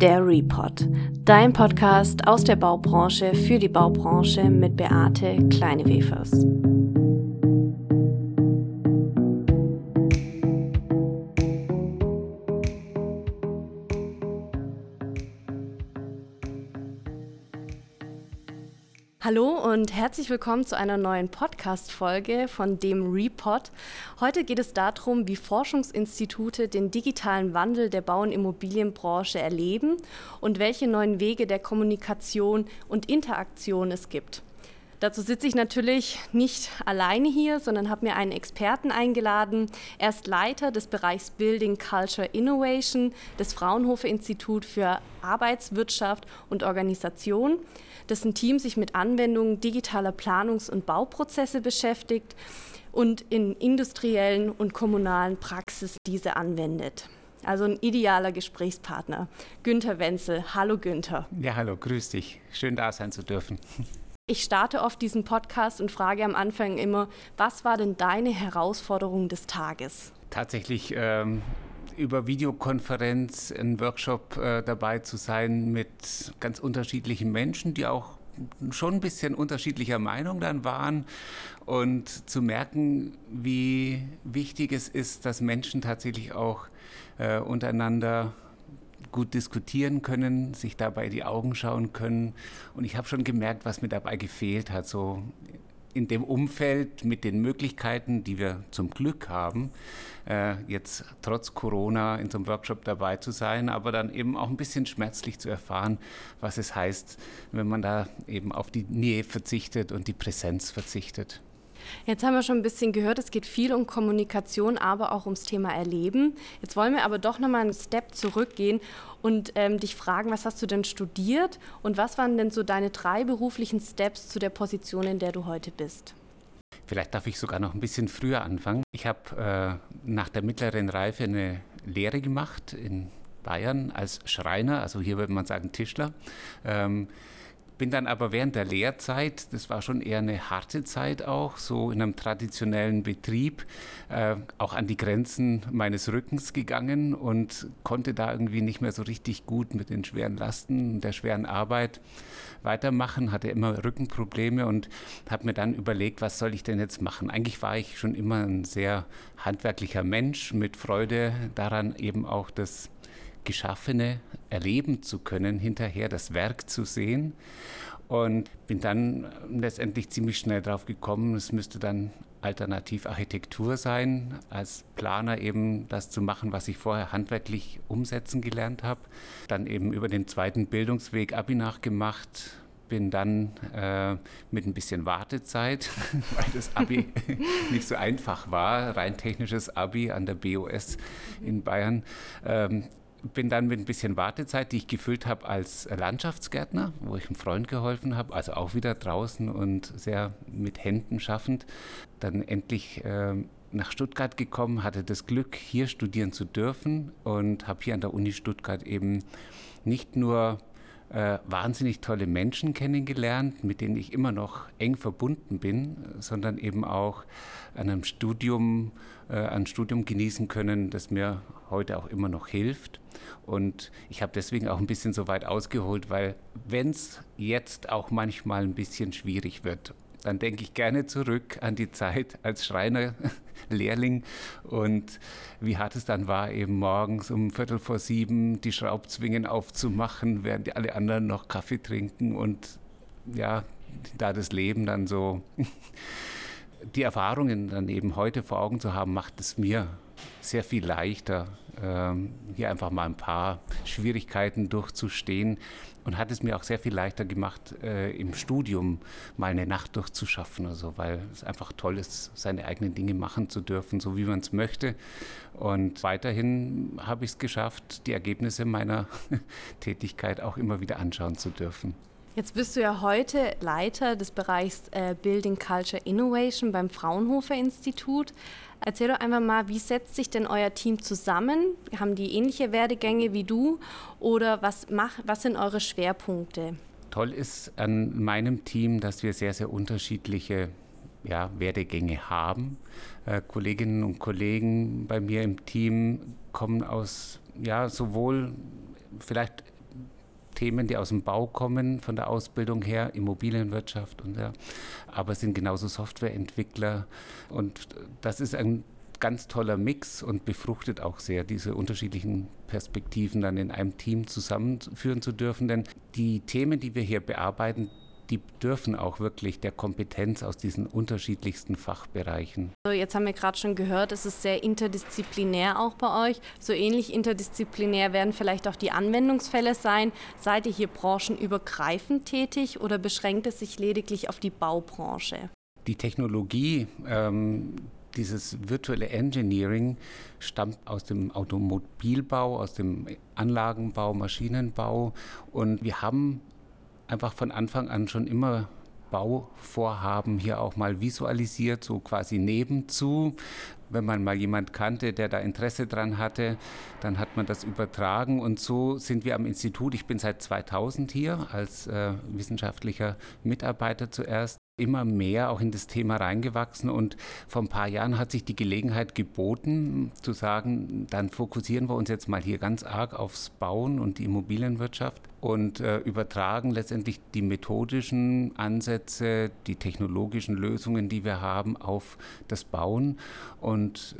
Der Report, dein Podcast aus der Baubranche für die Baubranche mit Beate Kleinewefers. Hallo und herzlich willkommen zu einer neuen Podcast-Folge von dem Report. Heute geht es darum, wie Forschungsinstitute den digitalen Wandel der Bau- und Immobilienbranche erleben und welche neuen Wege der Kommunikation und Interaktion es gibt. Dazu sitze ich natürlich nicht alleine hier, sondern habe mir einen Experten eingeladen. Er ist Leiter des Bereichs Building Culture Innovation des Fraunhofer Institut für Arbeitswirtschaft und Organisation dessen Team sich mit Anwendungen digitaler Planungs- und Bauprozesse beschäftigt und in industriellen und kommunalen Praxis diese anwendet. Also ein idealer Gesprächspartner. Günther Wenzel. Hallo Günther. Ja, hallo, grüß dich. Schön da sein zu dürfen. Ich starte oft diesen Podcast und frage am Anfang immer, was war denn deine Herausforderung des Tages? Tatsächlich ähm, über Videokonferenz einen Workshop äh, dabei zu sein mit ganz unterschiedlichen Menschen, die auch schon ein bisschen unterschiedlicher Meinung dann waren und zu merken, wie wichtig es ist, dass Menschen tatsächlich auch äh, untereinander gut diskutieren können, sich dabei die Augen schauen können. Und ich habe schon gemerkt, was mir dabei gefehlt hat, so in dem Umfeld mit den Möglichkeiten, die wir zum Glück haben, äh, jetzt trotz Corona in so einem Workshop dabei zu sein, aber dann eben auch ein bisschen schmerzlich zu erfahren, was es heißt, wenn man da eben auf die Nähe verzichtet und die Präsenz verzichtet. Jetzt haben wir schon ein bisschen gehört, es geht viel um Kommunikation, aber auch ums Thema Erleben. Jetzt wollen wir aber doch nochmal einen Step zurückgehen und ähm, dich fragen, was hast du denn studiert und was waren denn so deine drei beruflichen Steps zu der Position, in der du heute bist? Vielleicht darf ich sogar noch ein bisschen früher anfangen. Ich habe äh, nach der mittleren Reife eine Lehre gemacht in Bayern als Schreiner, also hier würde man sagen Tischler. Ähm, bin dann aber während der Lehrzeit, das war schon eher eine harte Zeit auch, so in einem traditionellen Betrieb, äh, auch an die Grenzen meines Rückens gegangen und konnte da irgendwie nicht mehr so richtig gut mit den schweren Lasten und der schweren Arbeit weitermachen, hatte immer Rückenprobleme und habe mir dann überlegt, was soll ich denn jetzt machen? Eigentlich war ich schon immer ein sehr handwerklicher Mensch mit Freude daran, eben auch das Geschaffene erleben zu können, hinterher das Werk zu sehen. Und bin dann letztendlich ziemlich schnell drauf gekommen, es müsste dann alternativ Architektur sein, als Planer eben das zu machen, was ich vorher handwerklich umsetzen gelernt habe. Dann eben über den zweiten Bildungsweg Abi nachgemacht, bin dann äh, mit ein bisschen Wartezeit, weil das Abi nicht so einfach war, rein technisches Abi an der BOS in Bayern, ähm, bin dann mit ein bisschen Wartezeit, die ich gefüllt habe als Landschaftsgärtner, wo ich einem Freund geholfen habe, also auch wieder draußen und sehr mit Händen schaffend, dann endlich äh, nach Stuttgart gekommen, hatte das Glück, hier studieren zu dürfen und habe hier an der Uni Stuttgart eben nicht nur äh, wahnsinnig tolle Menschen kennengelernt, mit denen ich immer noch eng verbunden bin, sondern eben auch an einem Studium, äh, ein Studium genießen können, das mir heute auch immer noch hilft. Und ich habe deswegen auch ein bisschen so weit ausgeholt, weil wenn es jetzt auch manchmal ein bisschen schwierig wird, dann denke ich gerne zurück an die Zeit als Schreinerlehrling und wie hart es dann war, eben morgens um Viertel vor sieben die Schraubzwingen aufzumachen, während alle anderen noch Kaffee trinken und ja, da das Leben dann so, die Erfahrungen dann eben heute vor Augen zu haben, macht es mir sehr viel leichter, ähm, hier einfach mal ein paar Schwierigkeiten durchzustehen und hat es mir auch sehr viel leichter gemacht, äh, im Studium mal eine Nacht durchzuschaffen, also weil es einfach toll ist, seine eigenen Dinge machen zu dürfen, so wie man es möchte. Und weiterhin habe ich es geschafft, die Ergebnisse meiner Tätigkeit auch immer wieder anschauen zu dürfen. Jetzt bist du ja heute Leiter des Bereichs äh, Building Culture Innovation beim Fraunhofer Institut. Erzähl doch einfach mal, wie setzt sich denn euer Team zusammen? Haben die ähnliche Werdegänge wie du oder was, mach, was sind eure Schwerpunkte? Toll ist an meinem Team, dass wir sehr, sehr unterschiedliche ja, Werdegänge haben. Äh, Kolleginnen und Kollegen bei mir im Team kommen aus ja, sowohl vielleicht Themen, die aus dem Bau kommen, von der Ausbildung her, Immobilienwirtschaft und ja, aber sind genauso Softwareentwickler und das ist ein ganz toller Mix und befruchtet auch sehr, diese unterschiedlichen Perspektiven dann in einem Team zusammenführen zu dürfen. Denn die Themen, die wir hier bearbeiten, die dürfen auch wirklich der Kompetenz aus diesen unterschiedlichsten Fachbereichen. Also jetzt haben wir gerade schon gehört, es ist sehr interdisziplinär auch bei euch. So ähnlich interdisziplinär werden vielleicht auch die Anwendungsfälle sein. Seid ihr hier branchenübergreifend tätig oder beschränkt es sich lediglich auf die Baubranche? Die Technologie, ähm, dieses virtuelle Engineering stammt aus dem Automobilbau, aus dem Anlagenbau, Maschinenbau und wir haben einfach von Anfang an schon immer Bauvorhaben hier auch mal visualisiert, so quasi nebenzu. Wenn man mal jemand kannte, der da Interesse dran hatte, dann hat man das übertragen. Und so sind wir am Institut. Ich bin seit 2000 hier als äh, wissenschaftlicher Mitarbeiter zuerst immer mehr auch in das Thema reingewachsen. Und vor ein paar Jahren hat sich die Gelegenheit geboten, zu sagen, dann fokussieren wir uns jetzt mal hier ganz arg aufs Bauen und die Immobilienwirtschaft und äh, übertragen letztendlich die methodischen Ansätze, die technologischen Lösungen, die wir haben, auf das Bauen. Und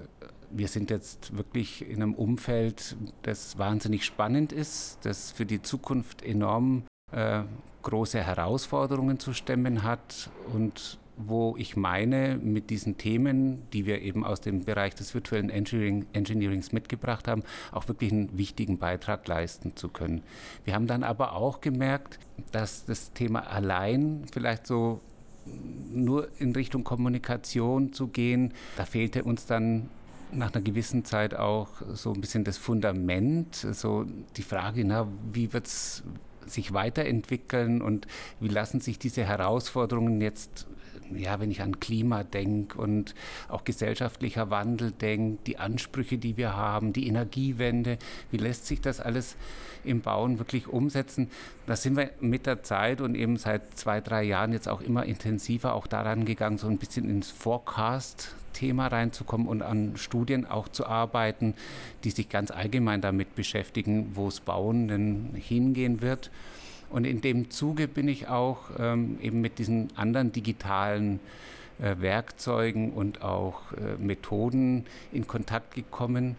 wir sind jetzt wirklich in einem Umfeld, das wahnsinnig spannend ist, das für die Zukunft enorm äh, große Herausforderungen zu stemmen hat und wo ich meine, mit diesen Themen, die wir eben aus dem Bereich des virtuellen Engineering, Engineerings mitgebracht haben, auch wirklich einen wichtigen Beitrag leisten zu können. Wir haben dann aber auch gemerkt, dass das Thema allein vielleicht so nur in Richtung Kommunikation zu gehen, da fehlte uns dann nach einer gewissen Zeit auch so ein bisschen das Fundament, so die Frage, na, wie wird es sich weiterentwickeln und wie lassen sich diese Herausforderungen jetzt, ja, wenn ich an Klima denke und auch gesellschaftlicher Wandel denke, die Ansprüche, die wir haben, die Energiewende, wie lässt sich das alles im Bauen wirklich umsetzen? Da sind wir mit der Zeit und eben seit zwei, drei Jahren jetzt auch immer intensiver auch daran gegangen, so ein bisschen ins Forecast Thema reinzukommen und an Studien auch zu arbeiten, die sich ganz allgemein damit beschäftigen, wo es Bauen denn hingehen wird. Und in dem Zuge bin ich auch ähm, eben mit diesen anderen digitalen äh, Werkzeugen und auch äh, Methoden in Kontakt gekommen,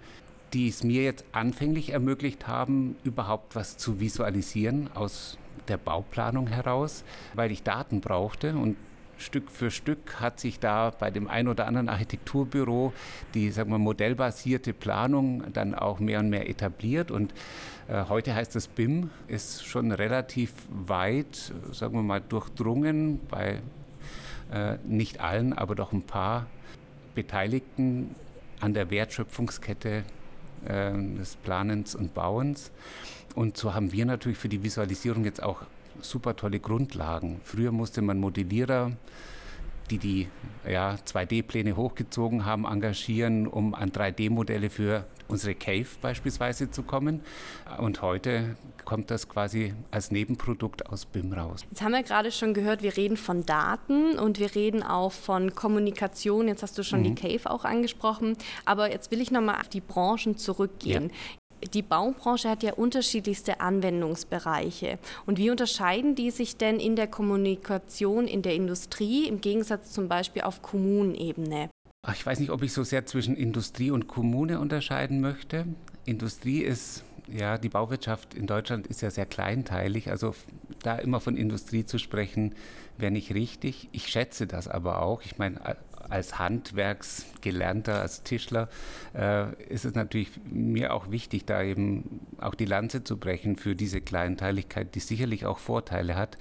die es mir jetzt anfänglich ermöglicht haben, überhaupt was zu visualisieren aus der Bauplanung heraus, weil ich Daten brauchte und Stück für Stück hat sich da bei dem ein oder anderen Architekturbüro die sagen wir, modellbasierte Planung dann auch mehr und mehr etabliert. Und heute heißt das BIM, ist schon relativ weit, sagen wir mal, durchdrungen bei äh, nicht allen, aber doch ein paar Beteiligten an der Wertschöpfungskette äh, des Planens und Bauens. Und so haben wir natürlich für die Visualisierung jetzt auch super tolle Grundlagen. Früher musste man Modellierer, die die ja, 2D-Pläne hochgezogen haben, engagieren, um an 3D-Modelle für unsere Cave beispielsweise zu kommen. Und heute kommt das quasi als Nebenprodukt aus BIM raus. Jetzt haben wir gerade schon gehört, wir reden von Daten und wir reden auch von Kommunikation. Jetzt hast du schon mhm. die Cave auch angesprochen. Aber jetzt will ich nochmal auf die Branchen zurückgehen. Die Baubranche hat ja unterschiedlichste Anwendungsbereiche. Und wie unterscheiden die sich denn in der Kommunikation in der Industrie im Gegensatz zum Beispiel auf Kommunenebene? Ich weiß nicht, ob ich so sehr zwischen Industrie und Kommune unterscheiden möchte. Industrie ist, ja, die Bauwirtschaft in Deutschland ist ja sehr kleinteilig. Also da immer von Industrie zu sprechen, wäre nicht richtig. Ich schätze das aber auch. Ich meine, als Handwerksgelernter, als Tischler, äh, ist es natürlich mir auch wichtig, da eben auch die Lanze zu brechen für diese Kleinteiligkeit, die sicherlich auch Vorteile hat.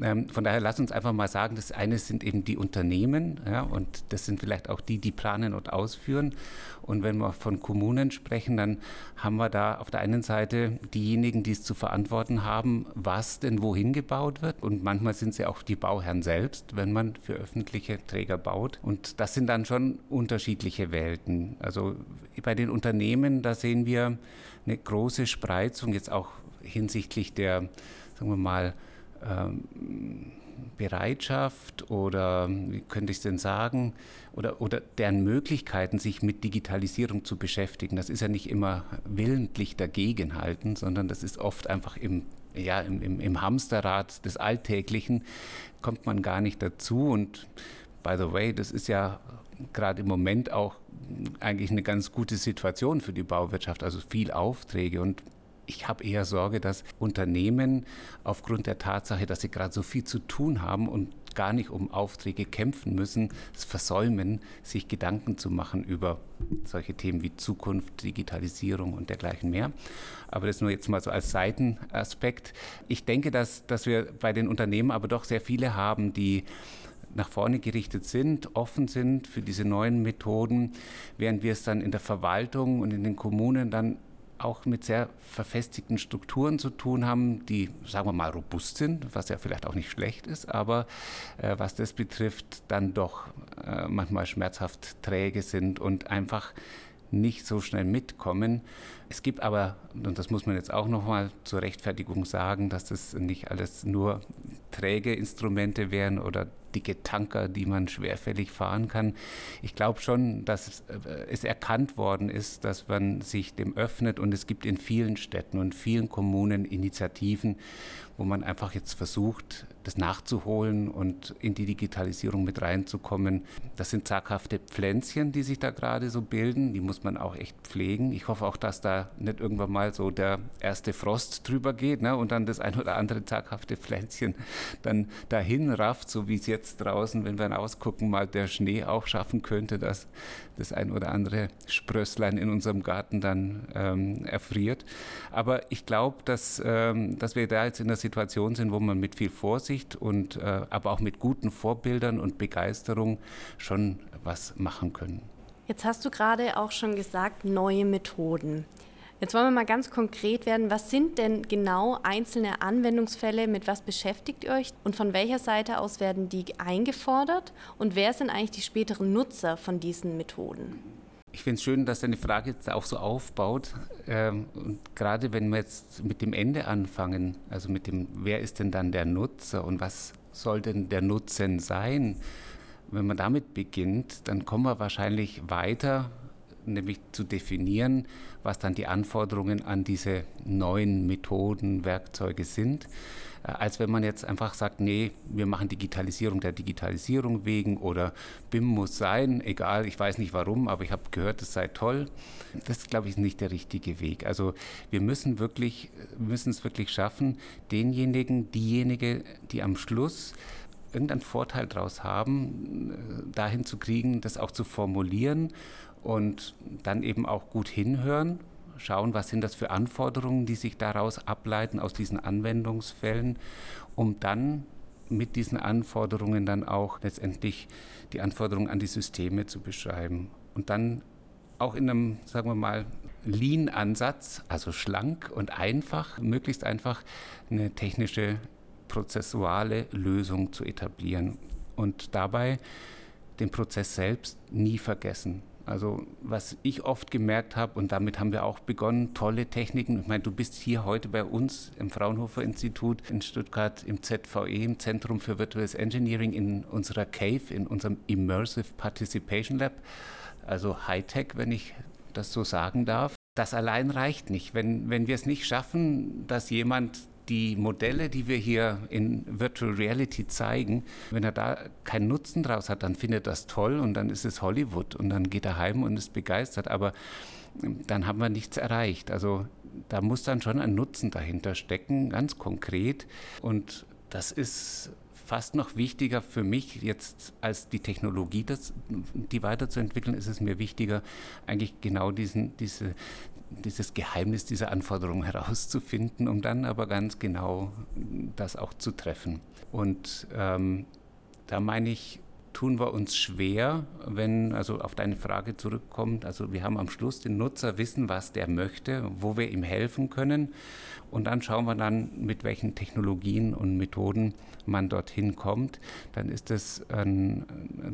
Ähm, von daher lass uns einfach mal sagen, das eine sind eben die Unternehmen ja, und das sind vielleicht auch die, die planen und ausführen. Und wenn wir von Kommunen sprechen, dann haben wir da auf der einen Seite diejenigen, die es zu verantworten haben, was denn wohin gebaut wird. Und manchmal sind sie auch die Bauherren selbst, wenn man für öffentliche Träger baut. Und das sind dann schon unterschiedliche Welten. Also bei den Unternehmen, da sehen wir eine große Spreizung jetzt auch hinsichtlich der, sagen wir mal, ähm, Bereitschaft oder wie könnte ich es denn sagen, oder, oder deren Möglichkeiten, sich mit Digitalisierung zu beschäftigen. Das ist ja nicht immer willentlich dagegenhalten, sondern das ist oft einfach im, ja, im, im Hamsterrad des Alltäglichen, kommt man gar nicht dazu. Und by the way, das ist ja gerade im Moment auch eigentlich eine ganz gute Situation für die Bauwirtschaft, also viel Aufträge und ich habe eher Sorge, dass Unternehmen aufgrund der Tatsache, dass sie gerade so viel zu tun haben und gar nicht um Aufträge kämpfen müssen, es versäumen, sich Gedanken zu machen über solche Themen wie Zukunft, Digitalisierung und dergleichen mehr. Aber das nur jetzt mal so als Seitenaspekt. Ich denke, dass, dass wir bei den Unternehmen aber doch sehr viele haben, die nach vorne gerichtet sind, offen sind für diese neuen Methoden, während wir es dann in der Verwaltung und in den Kommunen dann auch mit sehr verfestigten Strukturen zu tun haben, die, sagen wir mal, robust sind, was ja vielleicht auch nicht schlecht ist, aber äh, was das betrifft, dann doch äh, manchmal schmerzhaft träge sind und einfach nicht so schnell mitkommen. Es gibt aber, und das muss man jetzt auch nochmal zur Rechtfertigung sagen, dass das nicht alles nur träge Instrumente wären oder dicke Tanker, die man schwerfällig fahren kann. Ich glaube schon, dass äh, es erkannt worden ist, dass man sich dem öffnet und es gibt in vielen Städten und vielen Kommunen Initiativen, wo man einfach jetzt versucht, das nachzuholen und in die Digitalisierung mit reinzukommen. Das sind zaghafte Pflänzchen, die sich da gerade so bilden. Die muss man auch echt pflegen. Ich hoffe auch, dass da nicht irgendwann mal so der erste Frost drüber geht ne, und dann das ein oder andere zaghafte Pflänzchen dann dahin rafft, so wie es jetzt draußen, wenn wir ausgucken, mal der Schnee auch schaffen könnte, dass das ein oder andere Sprösslein in unserem Garten dann ähm, erfriert. Aber ich glaube, dass, ähm, dass wir da jetzt in der Situation sind, wo man mit viel Vorsicht und äh, aber auch mit guten Vorbildern und Begeisterung schon was machen können. Jetzt hast du gerade auch schon gesagt, neue Methoden. Jetzt wollen wir mal ganz konkret werden. Was sind denn genau einzelne Anwendungsfälle? Mit was beschäftigt ihr euch? Und von welcher Seite aus werden die eingefordert? Und wer sind eigentlich die späteren Nutzer von diesen Methoden? Ich finde es schön, dass deine Frage jetzt auch so aufbaut. Ähm, und gerade wenn wir jetzt mit dem Ende anfangen, also mit dem, wer ist denn dann der Nutzer und was soll denn der Nutzen sein? Wenn man damit beginnt, dann kommen wir wahrscheinlich weiter nämlich zu definieren, was dann die Anforderungen an diese neuen Methoden, Werkzeuge sind, äh, als wenn man jetzt einfach sagt, nee, wir machen Digitalisierung der Digitalisierung wegen oder BIM muss sein, egal, ich weiß nicht warum, aber ich habe gehört, es sei toll. Das, glaube ich, ist nicht der richtige Weg. Also wir müssen wirklich, müssen es wirklich schaffen, denjenigen, diejenige, die am Schluss irgendeinen Vorteil daraus haben, äh, dahin zu kriegen, das auch zu formulieren und dann eben auch gut hinhören, schauen, was sind das für Anforderungen, die sich daraus ableiten aus diesen Anwendungsfällen, um dann mit diesen Anforderungen dann auch letztendlich die Anforderungen an die Systeme zu beschreiben und dann auch in einem, sagen wir mal, Lean-Ansatz, also schlank und einfach, möglichst einfach eine technische, prozessuale Lösung zu etablieren und dabei den Prozess selbst nie vergessen. Also was ich oft gemerkt habe, und damit haben wir auch begonnen, tolle Techniken. Ich meine, du bist hier heute bei uns im Fraunhofer Institut in Stuttgart im ZVE, im Zentrum für Virtual Engineering, in unserer CAVE, in unserem Immersive Participation Lab, also Hightech, wenn ich das so sagen darf. Das allein reicht nicht. Wenn, wenn wir es nicht schaffen, dass jemand die Modelle, die wir hier in Virtual Reality zeigen, wenn er da keinen Nutzen draus hat, dann findet er das toll und dann ist es Hollywood und dann geht er heim und ist begeistert. Aber ähm, dann haben wir nichts erreicht. Also da muss dann schon ein Nutzen dahinter stecken, ganz konkret. Und das ist fast noch wichtiger für mich jetzt als die Technologie, das, die weiterzuentwickeln, ist es mir wichtiger, eigentlich genau diesen, diese, dieses Geheimnis dieser Anforderungen herauszufinden, um dann aber ganz genau das auch zu treffen. Und ähm, da meine ich, tun wir uns schwer, wenn, also auf deine Frage zurückkommt, also wir haben am Schluss den Nutzer wissen, was der möchte, wo wir ihm helfen können und dann schauen wir dann, mit welchen Technologien und Methoden man dorthin kommt. Dann ist das ein,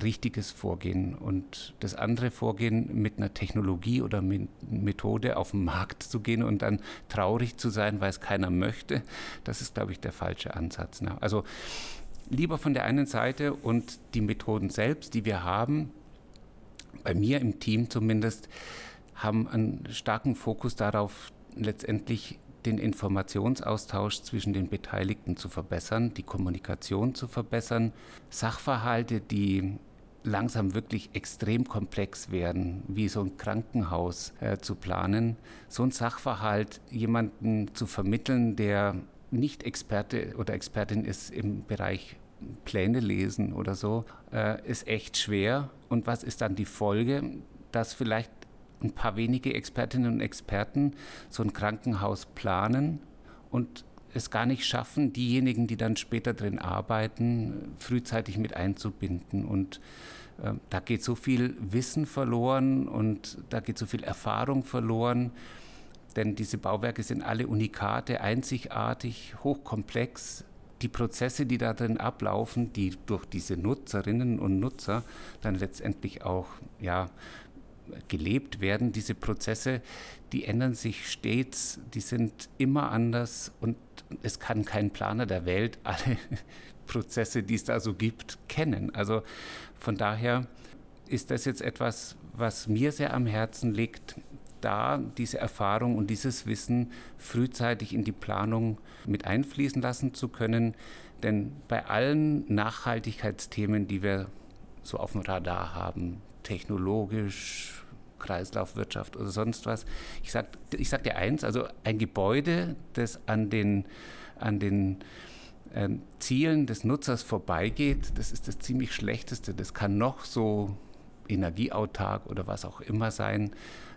richtiges Vorgehen. Und das andere Vorgehen, mit einer Technologie oder mit Methode auf den Markt zu gehen und dann traurig zu sein, weil es keiner möchte, das ist, glaube ich, der falsche Ansatz. Ne? Also lieber von der einen Seite und die Methoden selbst, die wir haben, bei mir im Team zumindest, haben einen starken Fokus darauf, letztendlich den Informationsaustausch zwischen den Beteiligten zu verbessern, die Kommunikation zu verbessern, Sachverhalte, die langsam wirklich extrem komplex werden, wie so ein Krankenhaus äh, zu planen, so ein Sachverhalt jemanden zu vermitteln, der nicht Experte oder Expertin ist im Bereich Pläne lesen oder so, äh, ist echt schwer. Und was ist dann die Folge? Dass vielleicht ein paar wenige Expertinnen und Experten so ein Krankenhaus planen und es gar nicht schaffen, diejenigen, die dann später drin arbeiten, frühzeitig mit einzubinden. Und äh, da geht so viel Wissen verloren und da geht so viel Erfahrung verloren. Denn diese Bauwerke sind alle Unikate, einzigartig, hochkomplex. Die Prozesse, die da drin ablaufen, die durch diese Nutzerinnen und Nutzer dann letztendlich auch ja, gelebt werden, diese Prozesse, die ändern sich stets, die sind immer anders und es kann kein Planer der Welt alle Prozesse, die es da so gibt, kennen. Also von daher ist das jetzt etwas, was mir sehr am Herzen liegt, da diese Erfahrung und dieses Wissen frühzeitig in die Planung mit einfließen lassen zu können. Denn bei allen Nachhaltigkeitsthemen, die wir so auf dem Radar haben, technologisch, Kreislaufwirtschaft oder sonst was. Ich sage ich sag dir eins, also ein Gebäude, das an den, an den äh, Zielen des Nutzers vorbeigeht, das ist das ziemlich schlechteste. Das kann noch so energieautark oder was auch immer sein.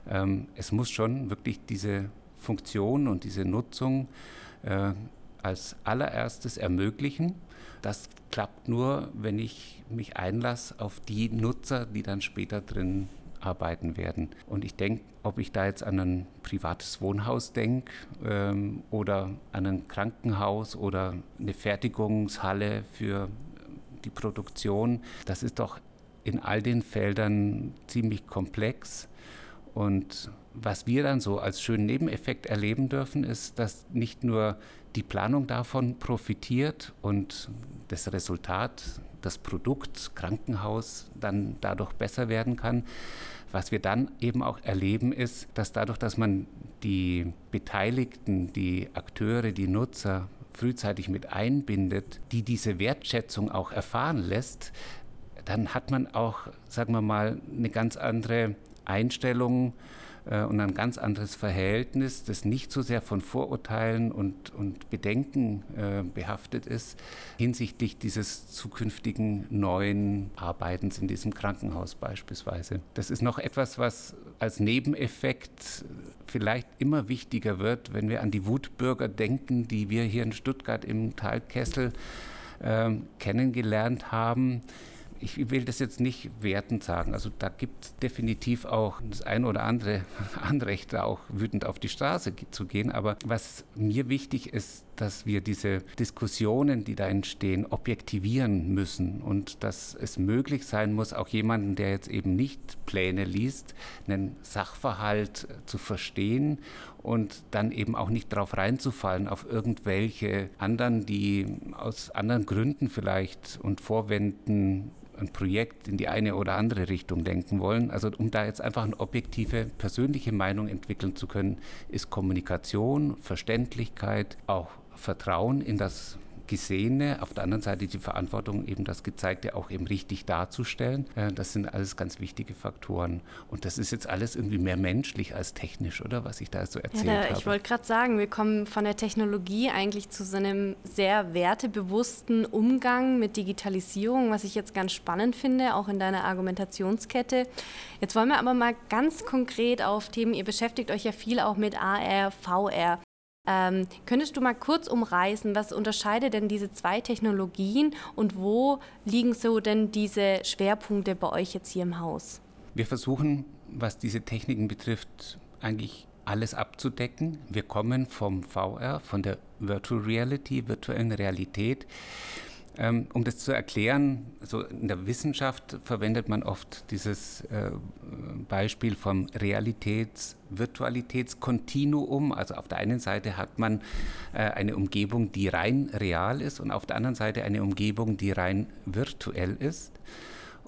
Ähm, es muss schon wirklich diese Funktion und diese Nutzung äh, als allererstes ermöglichen. Das klappt nur, wenn ich mich einlasse auf die Nutzer, die dann später drin arbeiten werden. Und ich denke, ob ich da jetzt an ein privates Wohnhaus denke ähm, oder an ein Krankenhaus oder eine Fertigungshalle für die Produktion, das ist doch in all den Feldern ziemlich komplex. Und was wir dann so als schönen Nebeneffekt erleben dürfen, ist, dass nicht nur die Planung davon profitiert und das Resultat, das Produkt Krankenhaus dann dadurch besser werden kann. Was wir dann eben auch erleben, ist, dass dadurch, dass man die Beteiligten, die Akteure, die Nutzer frühzeitig mit einbindet, die diese Wertschätzung auch erfahren lässt, dann hat man auch, sagen wir mal, eine ganz andere Einstellung äh, und ein ganz anderes Verhältnis, das nicht so sehr von Vorurteilen und, und Bedenken äh, behaftet ist hinsichtlich dieses zukünftigen neuen Arbeitens in diesem Krankenhaus beispielsweise. Das ist noch etwas, was als Nebeneffekt vielleicht immer wichtiger wird, wenn wir an die Wutbürger denken, die wir hier in Stuttgart im Talkessel äh, kennengelernt haben ich will das jetzt nicht wertend sagen. Also da gibt es definitiv auch das ein oder andere Anrecht, da auch wütend auf die Straße zu gehen. Aber was mir wichtig ist, dass wir diese Diskussionen, die da entstehen, objektivieren müssen und dass es möglich sein muss, auch jemanden, der jetzt eben nicht Pläne liest, einen Sachverhalt zu verstehen und dann eben auch nicht darauf reinzufallen, auf irgendwelche anderen, die aus anderen Gründen vielleicht und Vorwänden ein Projekt in die eine oder andere Richtung denken wollen. Also um da jetzt einfach eine objektive, persönliche Meinung entwickeln zu können, ist Kommunikation, Verständlichkeit, auch Vertrauen in das Gesehene, auf der anderen Seite die Verantwortung, eben das Gezeigte auch eben richtig darzustellen. Äh, das sind alles ganz wichtige Faktoren. Und das ist jetzt alles irgendwie mehr menschlich als technisch, oder was ich da so erzählt ja, da, habe. Ich wollte gerade sagen, wir kommen von der Technologie eigentlich zu so einem sehr wertebewussten Umgang mit Digitalisierung, was ich jetzt ganz spannend finde, auch in deiner Argumentationskette. Jetzt wollen wir aber mal ganz konkret auf Themen, ihr beschäftigt euch ja viel auch mit AR, VR. Ähm, könntest du mal kurz umreißen, was unterscheidet denn diese zwei Technologien und wo liegen so denn diese Schwerpunkte bei euch jetzt hier im Haus? Wir versuchen, was diese Techniken betrifft, eigentlich alles abzudecken. Wir kommen vom VR, von der Virtual Reality, virtuellen Realität. Ähm, um das zu erklären, so in der Wissenschaft verwendet man oft dieses äh, Beispiel vom Realitäts-Virtualitätskontinuum. Also auf der einen Seite hat man äh, eine Umgebung, die rein real ist und auf der anderen Seite eine Umgebung, die rein virtuell ist.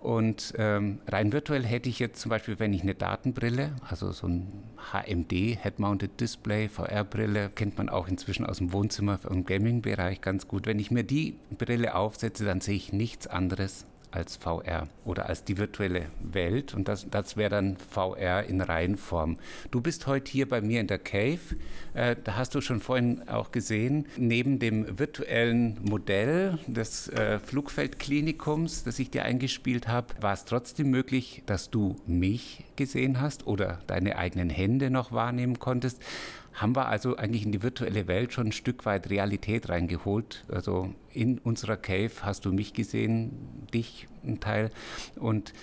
Und ähm, rein virtuell hätte ich jetzt zum Beispiel, wenn ich eine Datenbrille, also so ein HMD, Head-Mounted Display, VR-Brille, kennt man auch inzwischen aus dem Wohnzimmer und Gaming-Bereich ganz gut. Wenn ich mir die Brille aufsetze, dann sehe ich nichts anderes als VR oder als die virtuelle Welt. Und das, das wäre dann VR in Reihenform. Du bist heute hier bei mir in der Cave, äh, da hast du schon vorhin auch gesehen, neben dem virtuellen Modell des äh, Flugfeldklinikums, das ich dir eingespielt habe, war es trotzdem möglich, dass du mich gesehen hast oder deine eigenen Hände noch wahrnehmen konntest haben wir also eigentlich in die virtuelle Welt schon ein Stück weit Realität reingeholt. Also in unserer Cave hast du mich gesehen, dich ein Teil. Und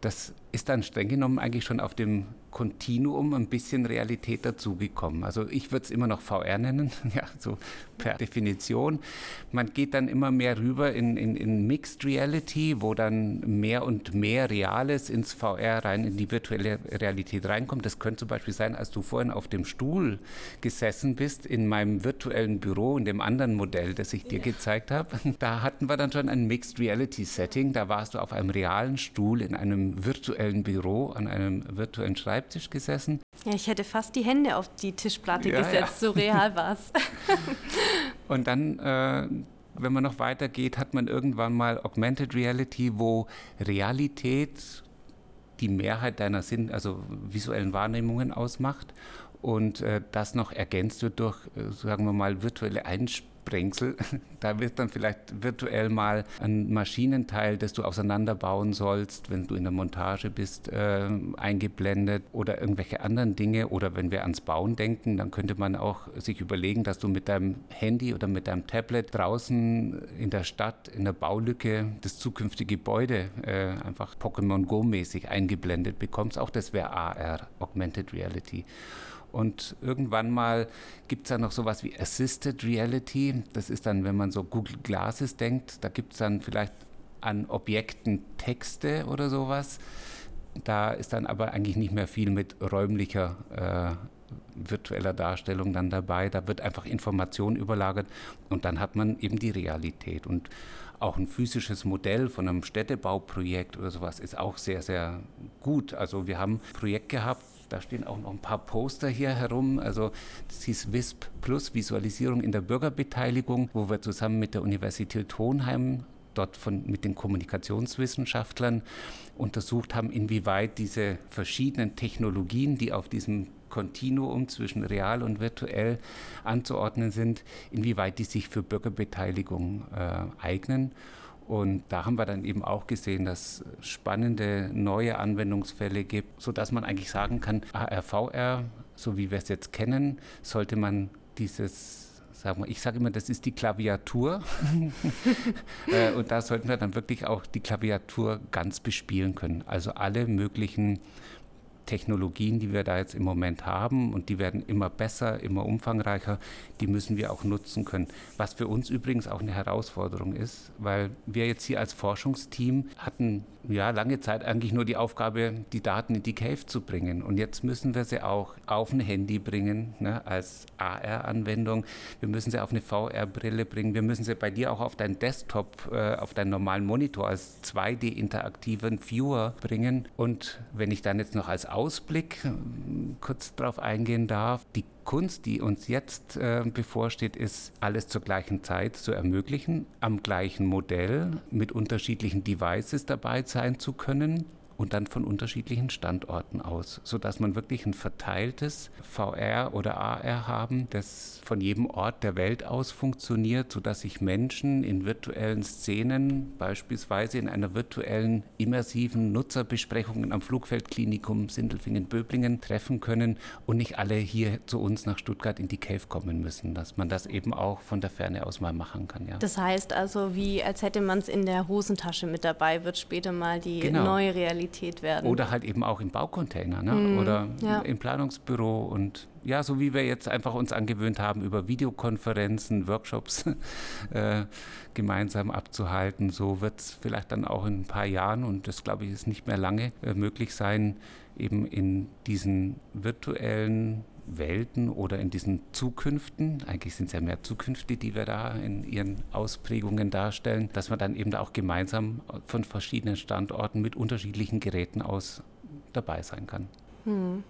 das ist dann streng genommen eigentlich schon auf dem Kontinuum ein bisschen Realität dazugekommen. Also ich würde es immer noch VR nennen, ja, so per Definition. Man geht dann immer mehr rüber in, in, in Mixed Reality, wo dann mehr und mehr Reales ins VR rein, in die virtuelle Realität reinkommt. Das könnte zum Beispiel sein, als du vorhin auf dem Stuhl gesessen bist in meinem virtuellen Büro, in dem anderen Modell, das ich dir ja. gezeigt habe. Da hatten wir dann schon ein Mixed Reality Setting. Da warst du auf einem realen Stuhl in einem virtuellen Büro, an einem virtuellen Schreibtisch gesessen. Ja, ich hätte fast die Hände auf die Tischplatte ja, gesetzt, ja. so real war es. Und dann, äh, wenn man noch weitergeht, hat man irgendwann mal Augmented Reality, wo Realität die Mehrheit deiner Sinn, also visuellen Wahrnehmungen ausmacht und äh, das noch ergänzt wird durch, äh, sagen wir mal, virtuelle Einsprechungen Sprengsel. Da wird dann vielleicht virtuell mal ein Maschinenteil, das du auseinanderbauen sollst, wenn du in der Montage bist, äh, eingeblendet oder irgendwelche anderen Dinge. Oder wenn wir ans Bauen denken, dann könnte man auch sich überlegen, dass du mit deinem Handy oder mit deinem Tablet draußen in der Stadt, in der Baulücke, das zukünftige Gebäude äh, einfach Pokémon Go-mäßig eingeblendet bekommst. Auch das wäre AR, Augmented Reality. Und irgendwann mal gibt es dann noch sowas wie Assisted Reality. Das ist dann, wenn man so Google Glasses denkt, da gibt es dann vielleicht an Objekten Texte oder sowas. Da ist dann aber eigentlich nicht mehr viel mit räumlicher äh, virtueller Darstellung dann dabei. Da wird einfach Information überlagert und dann hat man eben die Realität. Und auch ein physisches Modell von einem Städtebauprojekt oder sowas ist auch sehr, sehr gut. Also wir haben ein Projekt gehabt, da stehen auch noch ein paar Poster hier herum. Also das hieß WISP Plus, Visualisierung in der Bürgerbeteiligung, wo wir zusammen mit der Universität Hohenheim dort von, mit den Kommunikationswissenschaftlern untersucht haben, inwieweit diese verschiedenen Technologien, die auf diesem Kontinuum zwischen real und virtuell anzuordnen sind, inwieweit die sich für Bürgerbeteiligung äh, eignen. Und da haben wir dann eben auch gesehen, dass es spannende neue Anwendungsfälle gibt, sodass man eigentlich sagen kann, ARVR, so wie wir es jetzt kennen, sollte man dieses sagen wir, ich sage immer, das ist die Klaviatur. Äh, und da sollten wir dann wirklich auch die Klaviatur ganz bespielen können. Also alle möglichen Technologien, die wir da jetzt im Moment haben und die werden immer besser, immer umfangreicher, die müssen wir auch nutzen können. Was für uns übrigens auch eine Herausforderung ist, weil wir jetzt hier als Forschungsteam hatten ja lange Zeit eigentlich nur die Aufgabe, die Daten in die Cave zu bringen. Und jetzt müssen wir sie auch auf ein Handy bringen, ne, als AR-Anwendung. Wir müssen sie auf eine VR-Brille bringen. Wir müssen sie bei dir auch auf deinen Desktop, äh, auf deinen normalen Monitor als 2D-interaktiven Viewer bringen. Und wenn ich dann jetzt noch als Ausblick äh, kurz darauf eingehen darf, die Kunst, die uns jetzt äh, bevorsteht, ist, alles zur gleichen Zeit zu ermöglichen, am gleichen Modell mit unterschiedlichen Devices dabei sein zu können und dann von unterschiedlichen Standorten aus, sodass man wirklich ein verteiltes VR oder AR haben, das von jedem Ort der Welt aus funktioniert, sodass sich Menschen in virtuellen Szenen, beispielsweise in einer virtuellen immersiven Nutzerbesprechung am Flugfeldklinikum Sindelfingen-Böblingen treffen können und nicht alle hier zu uns nach Stuttgart in die Cave kommen müssen, dass man das eben auch von der Ferne aus mal machen kann. Ja. Das heißt also, wie als hätte man es in der Hosentasche mit dabei, wird später mal die genau. neue Realität Realität werden. Oder halt eben auch im Baucontainer ne? Mm, oder ja. im Planungsbüro und ja, so wie wir jetzt einfach uns angewöhnt haben, über Videokonferenzen, Workshops äh, gemeinsam abzuhalten, so wird es vielleicht dann auch in ein paar Jahren, und das glaube ich ist nicht mehr lange, äh, möglich sein, eben in diesen virtuellen Welten oder in diesen Zukünften, eigentlich sind es ja mehr Zukünfte, die wir da in ihren Ausprägungen darstellen, dass man dann eben auch gemeinsam von verschiedenen Standorten mit unterschiedlichen Geräten aus dabei sein kann. Hm.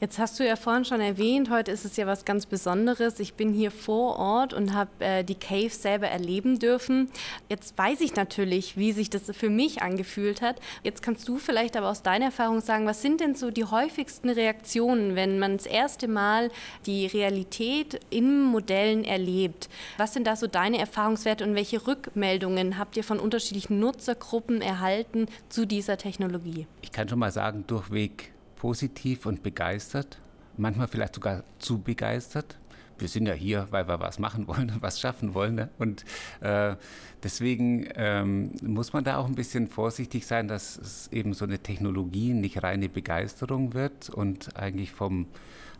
Jetzt hast du ja vorhin schon erwähnt, heute ist es ja was ganz Besonderes. Ich bin hier vor Ort und habe äh, die Cave selber erleben dürfen. Jetzt weiß ich natürlich, wie sich das für mich angefühlt hat. Jetzt kannst du vielleicht aber aus deiner Erfahrung sagen, was sind denn so die häufigsten Reaktionen, wenn man das erste Mal die Realität in Modellen erlebt? Was sind da so deine Erfahrungswerte und welche Rückmeldungen habt ihr von unterschiedlichen Nutzergruppen erhalten zu dieser Technologie? Ich kann schon mal sagen, durchweg positiv und begeistert, manchmal vielleicht sogar zu begeistert. Wir sind ja hier, weil wir was machen wollen, was schaffen wollen. Ne? Und äh, deswegen ähm, muss man da auch ein bisschen vorsichtig sein, dass es eben so eine Technologie nicht reine Begeisterung wird und eigentlich vom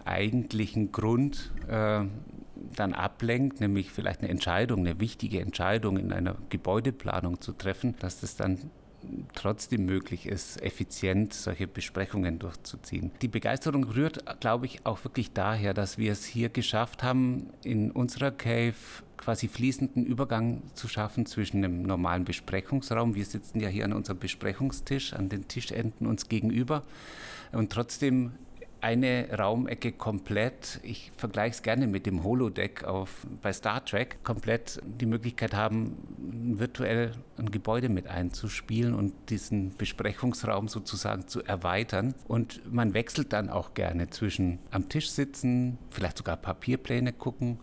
eigentlichen Grund äh, dann ablenkt, nämlich vielleicht eine Entscheidung, eine wichtige Entscheidung in einer Gebäudeplanung zu treffen, dass das dann trotzdem möglich ist, effizient solche Besprechungen durchzuziehen. Die Begeisterung rührt, glaube ich, auch wirklich daher, dass wir es hier geschafft haben, in unserer Cave quasi fließenden Übergang zu schaffen zwischen einem normalen Besprechungsraum. Wir sitzen ja hier an unserem Besprechungstisch, an den Tischenden uns gegenüber und trotzdem eine Raumecke komplett, ich vergleiche es gerne mit dem Holodeck auf, bei Star Trek, komplett die Möglichkeit haben, virtuell ein Gebäude mit einzuspielen und diesen Besprechungsraum sozusagen zu erweitern. Und man wechselt dann auch gerne zwischen am Tisch sitzen, vielleicht sogar Papierpläne gucken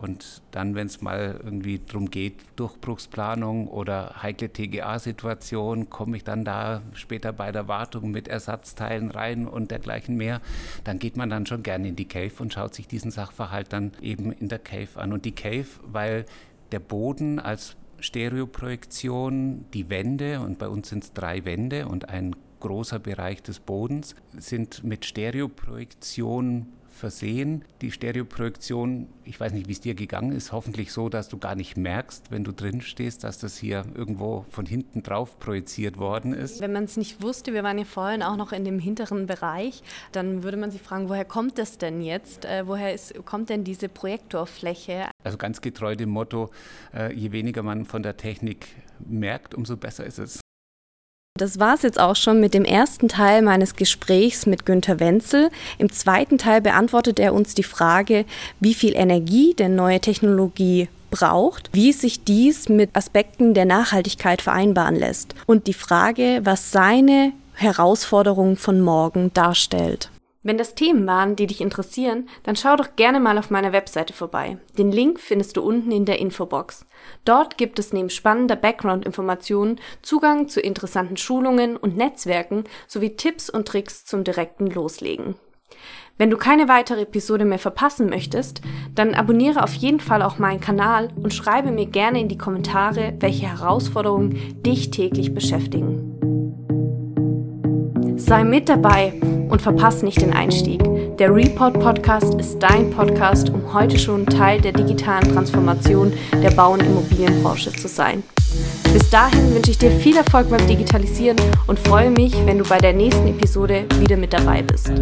und dann, wenn es mal irgendwie darum geht, Durchbruchsplanung oder heikle TGA-Situation, komme ich dann da später bei der Wartung mit Ersatzteilen rein und dergleichen mehr, dann geht man dann schon gerne in die Cave und schaut sich diesen Sachverhalt dann eben in der Cave an. Und die Cave, weil der Boden als Stereoprojektion, die Wände, und bei uns sind es drei Wände und ein großer Bereich des Bodens, sind mit Stereoprojektion versehen. Die Stereoprojektion, ich weiß nicht, wie es dir gegangen ist, hoffentlich so, dass du gar nicht merkst, wenn du drin stehst, dass das hier irgendwo von hinten drauf projiziert worden ist. Wenn man es nicht wusste, wir waren ja vorhin auch noch in dem hinteren Bereich, dann würde man sich fragen, woher kommt das denn jetzt? Äh, woher ist, kommt denn diese Projektorfläche? Also ganz getreu dem Motto, äh, je weniger man von der Technik merkt, umso besser ist es. Das war es jetzt auch schon mit dem ersten Teil meines Gesprächs mit Günter Wenzel. Im zweiten Teil beantwortet er uns die Frage, wie viel Energie denn neue Technologie braucht, wie sich dies mit Aspekten der Nachhaltigkeit vereinbaren lässt und die Frage, was seine Herausforderung von morgen darstellt. Wenn das Themen waren, die dich interessieren, dann schau doch gerne mal auf meiner Webseite vorbei. Den Link findest du unten in der Infobox. Dort gibt es neben spannender Background-Informationen Zugang zu interessanten Schulungen und Netzwerken sowie Tipps und Tricks zum direkten Loslegen. Wenn du keine weitere Episode mehr verpassen möchtest, dann abonniere auf jeden Fall auch meinen Kanal und schreibe mir gerne in die Kommentare, welche Herausforderungen dich täglich beschäftigen. Sei mit dabei und verpasse nicht den Einstieg. Der Report Podcast ist dein Podcast, um heute schon Teil der digitalen Transformation der Bau- und Immobilienbranche zu sein. Bis dahin wünsche ich dir viel Erfolg beim Digitalisieren und freue mich, wenn du bei der nächsten Episode wieder mit dabei bist.